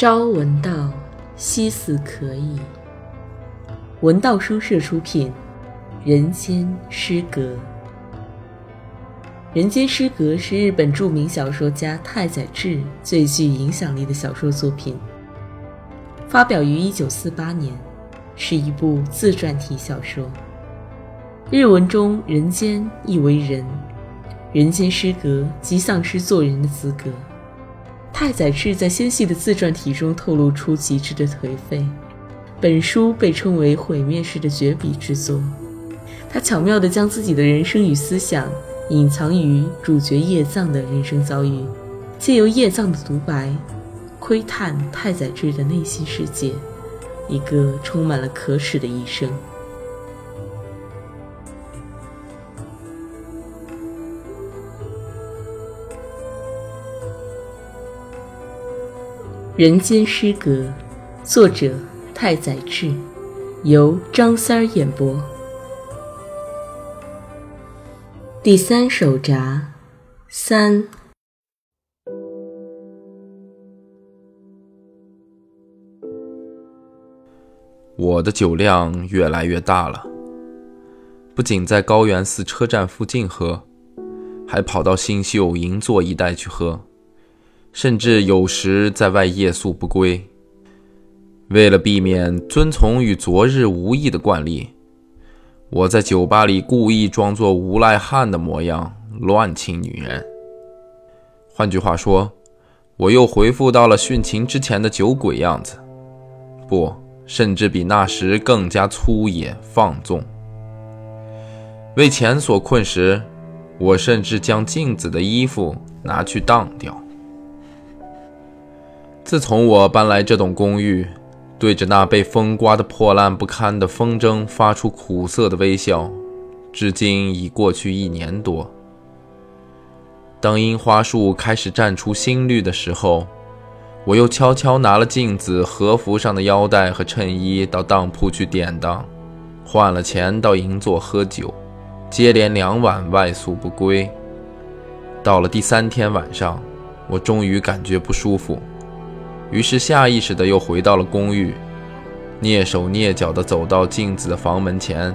朝闻道，夕死可矣。文道书社出品，《人间失格》。《人间失格》是日本著名小说家太宰治最具影响力的小说作品，发表于1948年，是一部自传体小说。日文中“人间”意为人，“人间失格”即丧失做人的资格。太宰治在纤细的自传体中透露出极致的颓废。本书被称为毁灭式的绝笔之作。他巧妙地将自己的人生与思想隐藏于主角叶藏的人生遭遇，借由叶藏的独白，窥探太宰治的内心世界，一个充满了可耻的一生。《人间失格》，作者太宰治，由张三儿演播。第三手札三，我的酒量越来越大了，不仅在高原寺车站附近喝，还跑到新秀银座一带去喝。甚至有时在外夜宿不归。为了避免遵从与昨日无异的惯例，我在酒吧里故意装作无赖汉的模样，乱亲女人。换句话说，我又恢复到了殉情之前的酒鬼样子，不，甚至比那时更加粗野放纵。为钱所困时，我甚至将镜子的衣服拿去当掉。自从我搬来这栋公寓，对着那被风刮得破烂不堪的风筝发出苦涩的微笑，至今已过去一年多。当樱花树开始绽出新绿的时候，我又悄悄拿了镜子、和服上的腰带和衬衣到当铺去典当，换了钱到银座喝酒，接连两晚外宿不归。到了第三天晚上，我终于感觉不舒服。于是下意识的又回到了公寓，蹑手蹑脚的走到镜子的房门前，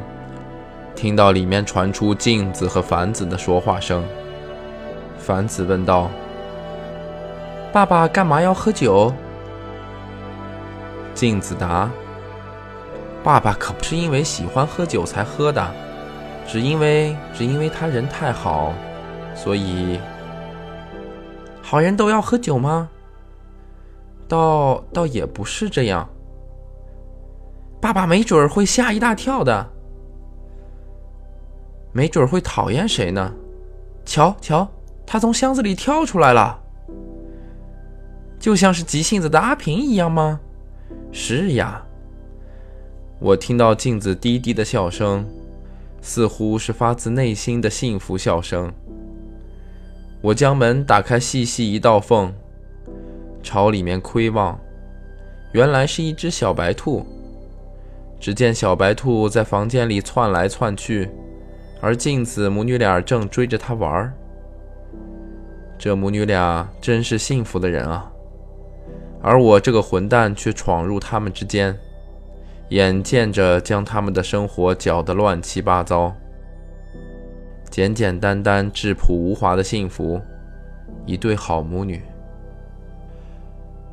听到里面传出镜子和凡子的说话声。凡子问道：“爸爸干嘛要喝酒？”镜子答：“爸爸可不是因为喜欢喝酒才喝的，只因为只因为他人太好，所以好人都要喝酒吗？”倒倒也不是这样，爸爸没准儿会吓一大跳的，没准儿会讨厌谁呢？瞧瞧，他从箱子里跳出来了，就像是急性子的阿平一样吗？是呀，我听到镜子低低的笑声，似乎是发自内心的幸福笑声。我将门打开，细细一道缝。朝里面窥望，原来是一只小白兔。只见小白兔在房间里窜来窜去，而镜子母女俩正追着它玩儿这母女俩真是幸福的人啊！而我这个混蛋却闯入他们之间，眼见着将他们的生活搅得乱七八糟。简简单单、质朴无华的幸福，一对好母女。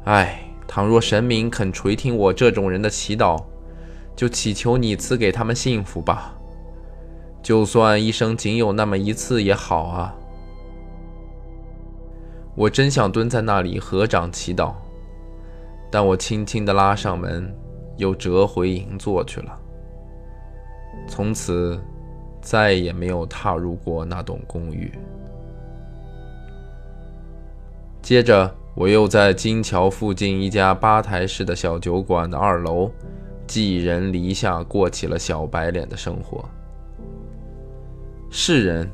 唉，倘若神明肯垂听我这种人的祈祷，就祈求你赐给他们幸福吧。就算一生仅有那么一次也好啊。我真想蹲在那里合掌祈祷，但我轻轻地拉上门，又折回银座去了。从此，再也没有踏入过那栋公寓。接着。我又在金桥附近一家吧台式的小酒馆的二楼，寄人篱下过起了小白脸的生活。世人，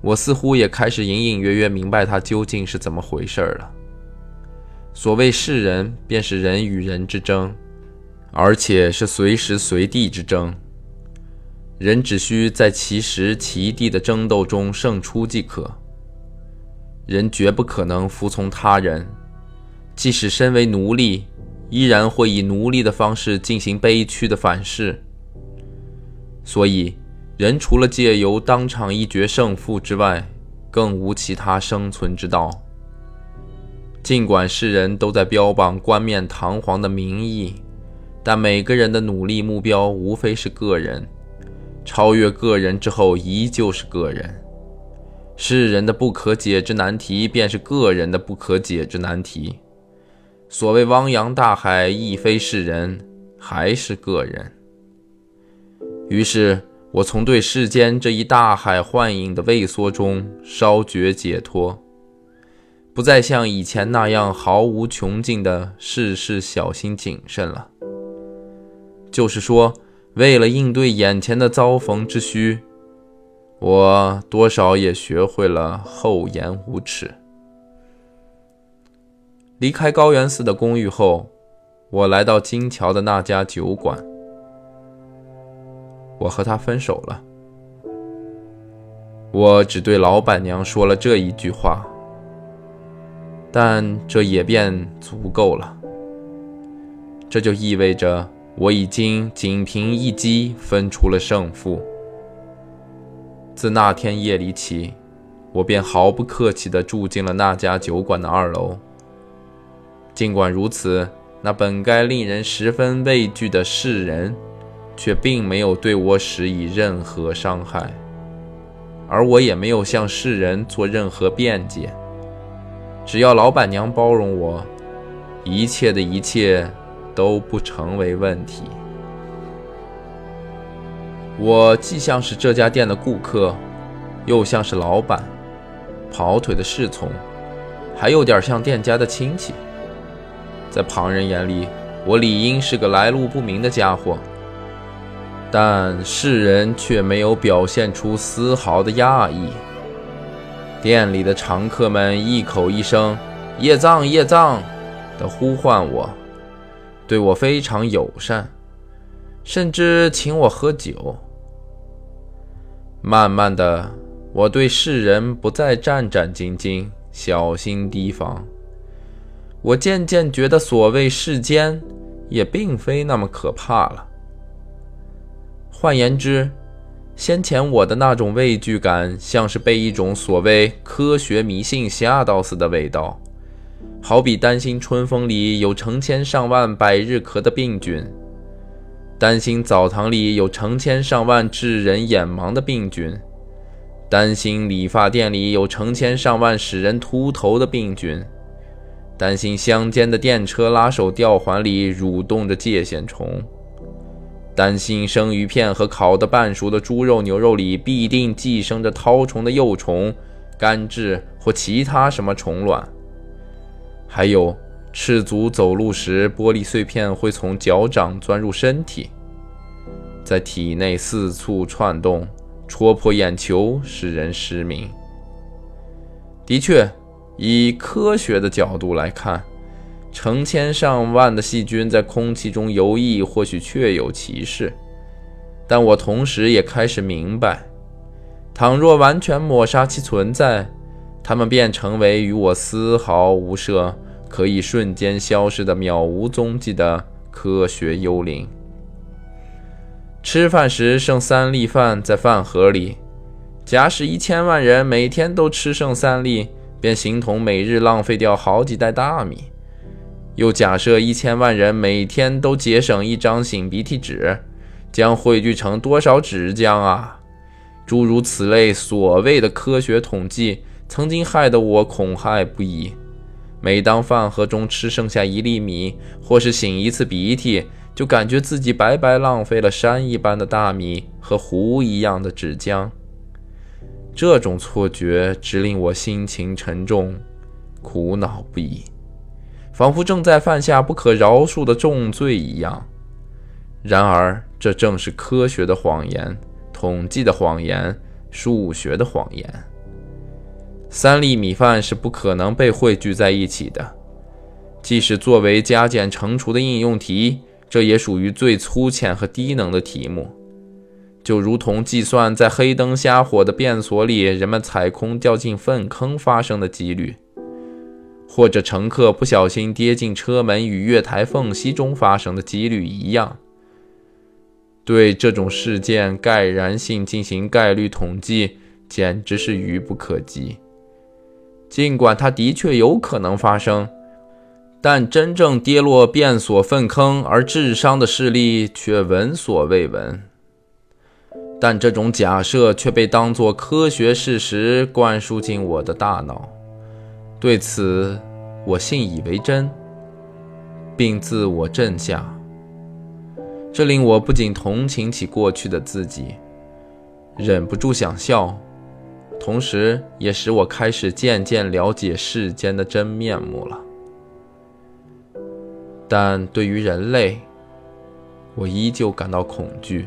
我似乎也开始隐隐约约明白他究竟是怎么回事了。所谓世人，便是人与人之争，而且是随时随地之争。人只需在其时其地的争斗中胜出即可。人绝不可能服从他人，即使身为奴隶，依然会以奴隶的方式进行悲屈的反噬。所以，人除了借由当场一决胜负之外，更无其他生存之道。尽管世人都在标榜冠冕堂皇的名义，但每个人的努力目标无非是个人，超越个人之后依旧是个人。世人的不可解之难题，便是个人的不可解之难题。所谓汪洋大海，亦非世人，还是个人。于是，我从对世间这一大海幻影的畏缩中稍觉解脱，不再像以前那样毫无穷尽的事事小心谨慎了。就是说，为了应对眼前的遭逢之需。我多少也学会了厚颜无耻。离开高原寺的公寓后，我来到金桥的那家酒馆。我和他分手了。我只对老板娘说了这一句话，但这也便足够了。这就意味着我已经仅凭一击分出了胜负。自那天夜里起，我便毫不客气地住进了那家酒馆的二楼。尽管如此，那本该令人十分畏惧的世人，却并没有对我施以任何伤害，而我也没有向世人做任何辩解。只要老板娘包容我，一切的一切都不成为问题。我既像是这家店的顾客，又像是老板、跑腿的侍从，还有点像店家的亲戚。在旁人眼里，我理应是个来路不明的家伙，但世人却没有表现出丝毫的讶异。店里的常客们一口一声“叶藏，叶藏”的呼唤我，对我非常友善，甚至请我喝酒。慢慢的，我对世人不再战战兢兢、小心提防。我渐渐觉得，所谓世间，也并非那么可怕了。换言之，先前我的那种畏惧感，像是被一种所谓科学迷信吓到似的味道，好比担心春风里有成千上万百日咳的病菌。担心澡堂里有成千上万致人眼盲的病菌，担心理发店里有成千上万使人秃头的病菌，担心乡间的电车拉手吊环里蠕动着疥藓虫，担心生鱼片和烤的半熟的猪肉、牛肉里必定寄生着绦虫的幼虫、肝痣或其他什么虫卵，还有。赤足走路时，玻璃碎片会从脚掌钻入身体，在体内四处窜动，戳破眼球，使人失明。的确，以科学的角度来看，成千上万的细菌在空气中游弋，或许确有其事。但我同时也开始明白，倘若完全抹杀其存在，它们便成为与我丝毫无涉。可以瞬间消失的渺无踪迹的科学幽灵。吃饭时剩三粒饭在饭盒里，假使一千万人每天都吃剩三粒，便形同每日浪费掉好几袋大米。又假设一千万人每天都节省一张擤鼻涕纸，将汇聚成多少纸浆啊？诸如此类所谓的科学统计，曾经害得我恐骇不已。每当饭盒中吃剩下一粒米，或是擤一次鼻涕，就感觉自己白白浪费了山一般的大米和湖一样的纸浆。这种错觉只令我心情沉重，苦恼不已，仿佛正在犯下不可饶恕的重罪一样。然而，这正是科学的谎言、统计的谎言、数学的谎言。三粒米饭是不可能被汇聚在一起的，即使作为加减乘除的应用题，这也属于最粗浅和低能的题目，就如同计算在黑灯瞎火的便所里人们踩空掉进粪坑发生的几率，或者乘客不小心跌进车门与月台缝隙中发生的几率一样。对这种事件概然性进行概率统计，简直是愚不可及。尽管它的确有可能发生，但真正跌落变所粪坑而致伤的事例却闻所未闻。但这种假设却被当作科学事实灌输进我的大脑，对此我信以为真，并自我震下。这令我不仅同情起过去的自己，忍不住想笑，同时也使我开始渐渐了解世间的真面目了。但对于人类，我依旧感到恐惧。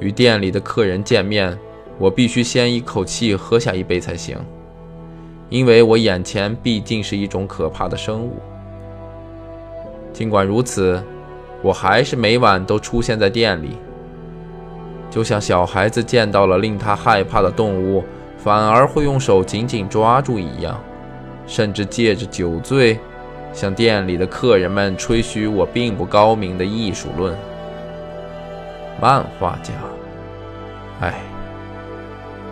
与店里的客人见面，我必须先一口气喝下一杯才行，因为我眼前毕竟是一种可怕的生物。尽管如此，我还是每晚都出现在店里，就像小孩子见到了令他害怕的动物，反而会用手紧紧抓住一样，甚至借着酒醉，向店里的客人们吹嘘我并不高明的艺术论。漫画家，唉，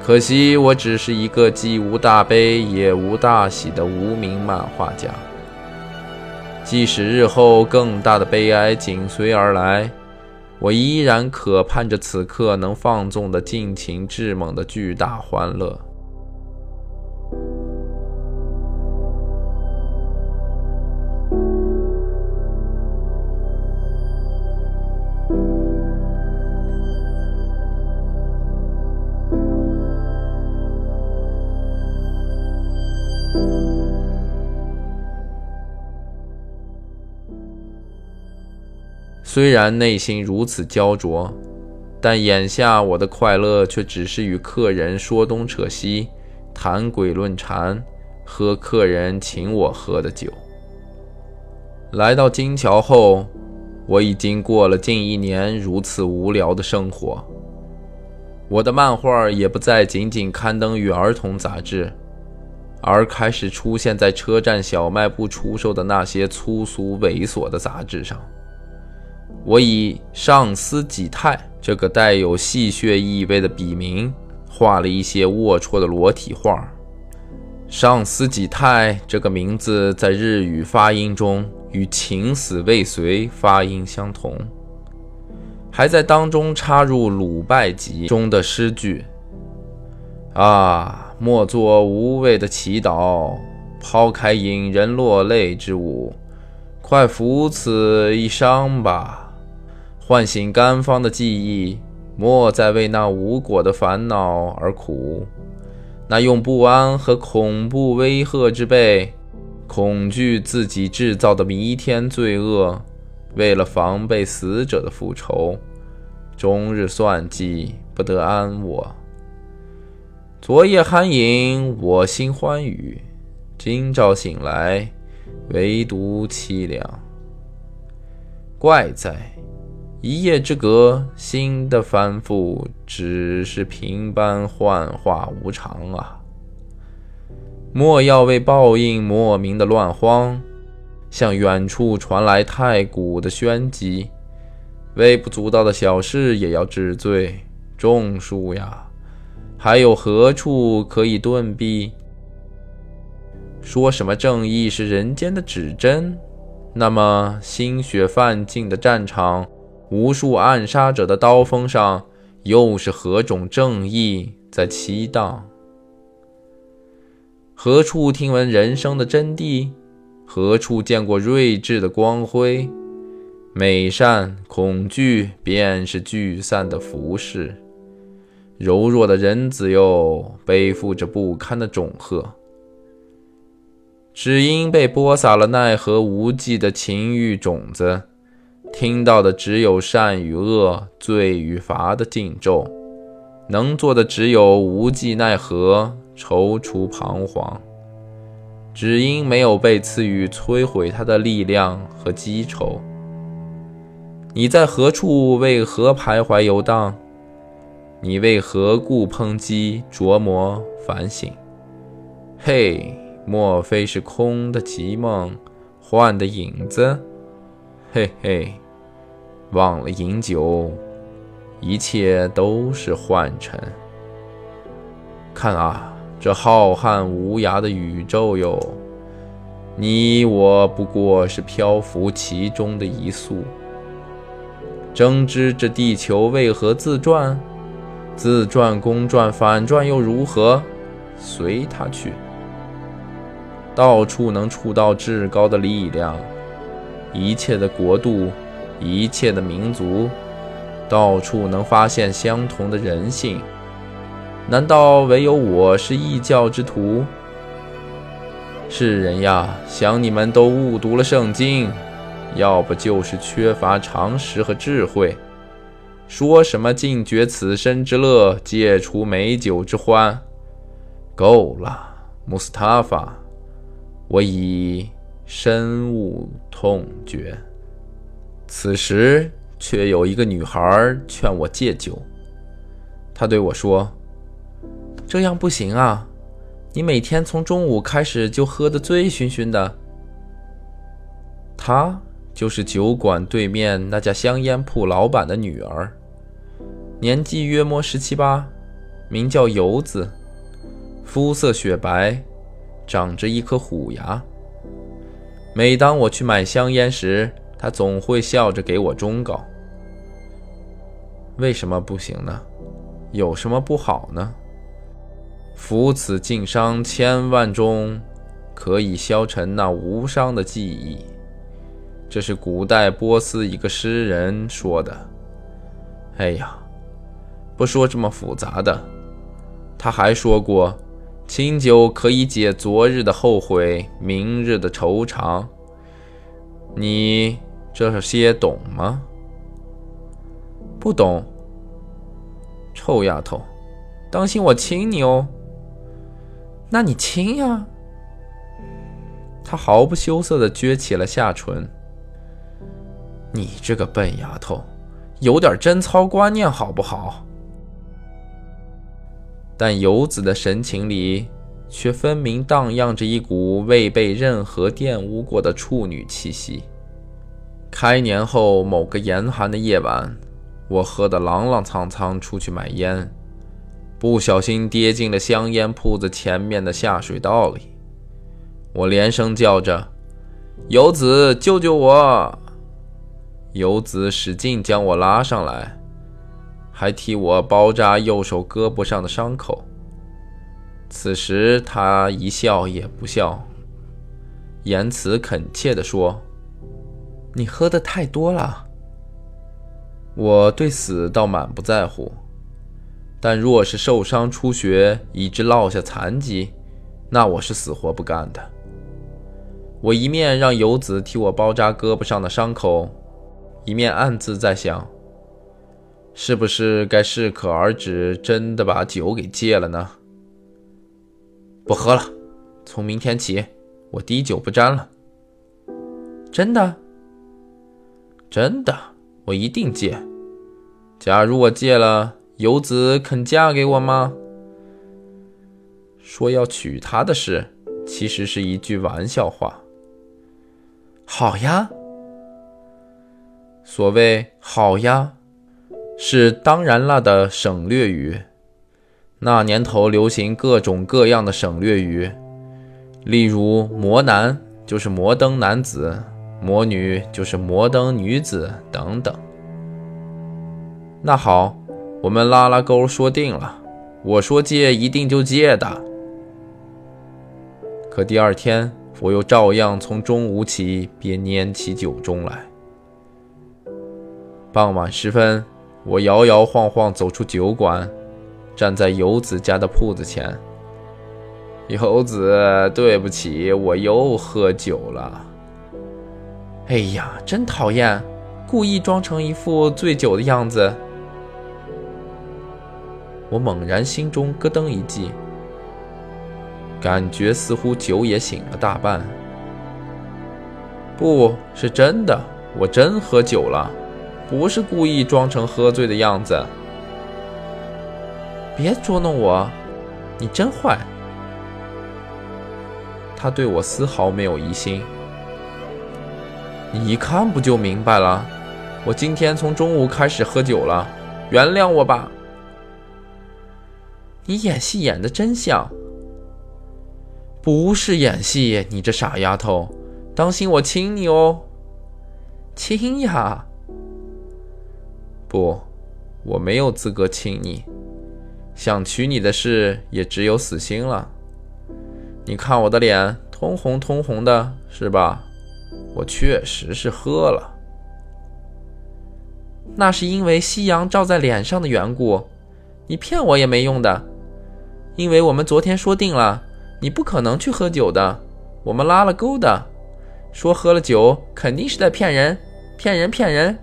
可惜我只是一个既无大悲也无大喜的无名漫画家。即使日后更大的悲哀紧随而来，我依然渴盼着此刻能放纵的尽情致猛的巨大欢乐。虽然内心如此焦灼，但眼下我的快乐却只是与客人说东扯西、谈鬼论禅、喝客人请我喝的酒。来到金桥后，我已经过了近一年如此无聊的生活。我的漫画也不再仅仅刊登于儿童杂志，而开始出现在车站小卖部出售的那些粗俗猥琐的杂志上。我以上司己泰这个带有戏谑意味的笔名，画了一些龌龊的裸体画。上司己泰这个名字在日语发音中与“情死未遂”发音相同，还在当中插入《鲁拜集》中的诗句：“啊，莫作无谓的祈祷，抛开引人落泪之物，快扶此一伤吧。”唤醒甘芳的记忆，莫再为那无果的烦恼而苦。那用不安和恐怖威吓之辈，恐惧自己制造的弥天罪恶，为了防备死者的复仇，终日算计，不得安卧。昨夜酣饮，我心欢愉；今朝醒来，唯独凄凉。怪哉。一夜之隔，心的翻覆只是平般幻化无常啊！莫要为报应莫名的乱慌，向远处传来太古的宣击，微不足道的小事也要治罪，种树呀，还有何处可以遁避？说什么正义是人间的指针？那么心血泛尽的战场。无数暗杀者的刀锋上，又是何种正义在激荡？何处听闻人生的真谛？何处见过睿智的光辉？美善、恐惧，便是聚散的服饰。柔弱的人子哟，背负着不堪的种荷，只因被播撒了奈何无际的情欲种子。听到的只有善与恶、罪与罚的禁咒，能做的只有无计奈何、踌躇彷徨。只因没有被赐予摧毁他的力量和积仇。你在何处？为何徘徊游荡？你为何故抨击、琢磨、反省？嘿，莫非是空的奇梦，幻的影子？嘿嘿，忘了饮酒，一切都是幻尘。看啊，这浩瀚无涯的宇宙哟，你我不过是漂浮其中的一粟。争知这地球为何自转？自转、公转、反转又如何？随它去。到处能触到至高的力量，一切的国度，一切的民族，到处能发现相同的人性。难道唯有我是异教之徒？世人呀，想你们都误读了圣经，要不就是缺乏常识和智慧。说什么尽绝此生之乐，戒除美酒之欢？够了，穆斯塔法，我已深恶痛绝。此时，却有一个女孩劝我戒酒。她对我说。这样不行啊！你每天从中午开始就喝得醉醺醺的。她就是酒馆对面那家香烟铺老板的女儿，年纪约莫十七八，名叫游子，肤色雪白，长着一颗虎牙。每当我去买香烟时，他总会笑着给我忠告：“为什么不行呢？有什么不好呢？”服此敬伤千万中，可以消沉那无伤的记忆。这是古代波斯一个诗人说的。哎呀，不说这么复杂的。他还说过，清酒可以解昨日的后悔，明日的惆怅。你这些懂吗？不懂。臭丫头，当心我亲你哦！那你亲呀！他毫不羞涩地撅起了下唇。你这个笨丫头，有点贞操观念好不好？但游子的神情里，却分明荡漾着一股未被任何玷污过的处女气息。开年后某个严寒的夜晚，我喝得踉踉跄跄出去买烟。不小心跌进了香烟铺子前面的下水道里，我连声叫着：“游子，救救我！”游子使劲将我拉上来，还替我包扎右手胳膊上的伤口。此时他一笑也不笑，言辞恳切地说：“你喝的太多了。”我对死倒满不在乎。但若是受伤出血以致落下残疾，那我是死活不干的。我一面让游子替我包扎胳膊上的伤口，一面暗自在想：是不是该适可而止，真的把酒给戒了呢？不喝了，从明天起，我滴酒不沾了。真的？真的，我一定戒。假如我戒了。游子肯嫁给我吗？说要娶她的事，其实是一句玩笑话。好呀，所谓“好呀”，是当然了的省略语。那年头流行各种各样的省略语，例如“摩男”就是摩登男子，“魔女”就是摩登女子等等。那好。我们拉拉钩说定了，我说借一定就借的。可第二天，我又照样从中午起便拈起酒盅来。傍晚时分，我摇摇晃晃走出酒馆，站在游子家的铺子前。游子，对不起，我又喝酒了。哎呀，真讨厌，故意装成一副醉酒的样子。我猛然心中咯噔一记，感觉似乎酒也醒了大半。不是真的，我真喝酒了，不是故意装成喝醉的样子。别捉弄我，你真坏！他对我丝毫没有疑心。你一看不就明白了？我今天从中午开始喝酒了，原谅我吧。你演戏演的真像，不是演戏，你这傻丫头，当心我亲你哦。亲呀！不，我没有资格亲你，想娶你的事也只有死心了。你看我的脸通红通红的，是吧？我确实是喝了，那是因为夕阳照在脸上的缘故。你骗我也没用的，因为我们昨天说定了，你不可能去喝酒的。我们拉了钩的，说喝了酒肯定是在骗人，骗人，骗人。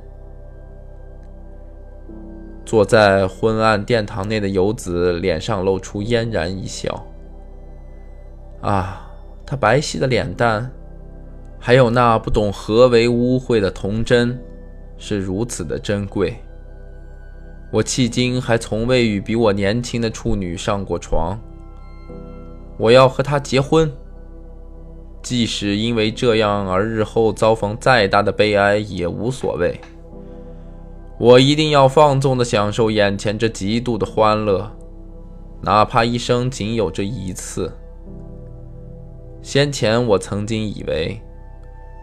坐在昏暗殿堂内的游子脸上露出嫣然一笑。啊，他白皙的脸蛋。还有那不懂何为污秽的童真，是如此的珍贵。我迄今还从未与比我年轻的处女上过床。我要和她结婚，即使因为这样而日后遭逢再大的悲哀也无所谓。我一定要放纵地享受眼前这极度的欢乐，哪怕一生仅有这一次。先前我曾经以为。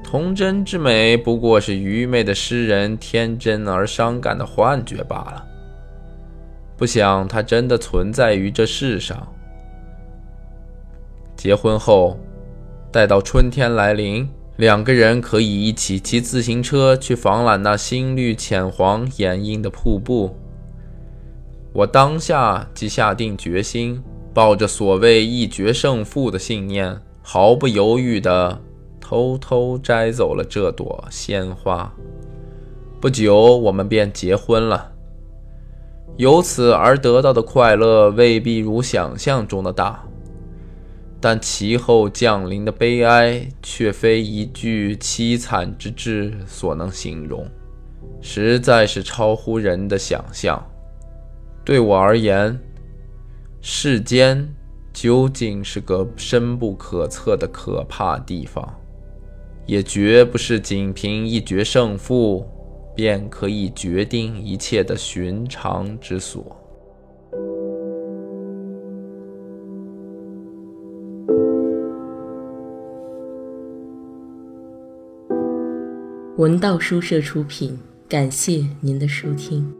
童真之美不过是愚昧的诗人天真而伤感的幻觉罢了。不想它真的存在于这世上。结婚后，待到春天来临，两个人可以一起骑自行车去访览那新绿浅黄掩映的瀑布。我当下即下定决心，抱着所谓一决胜负的信念，毫不犹豫地。偷偷摘走了这朵鲜花，不久我们便结婚了。由此而得到的快乐未必如想象中的大，但其后降临的悲哀却非一句凄惨之至所能形容，实在是超乎人的想象。对我而言，世间究竟是个深不可测的可怕地方。也绝不是仅凭一决胜负便可以决定一切的寻常之所。文道书社出品，感谢您的收听。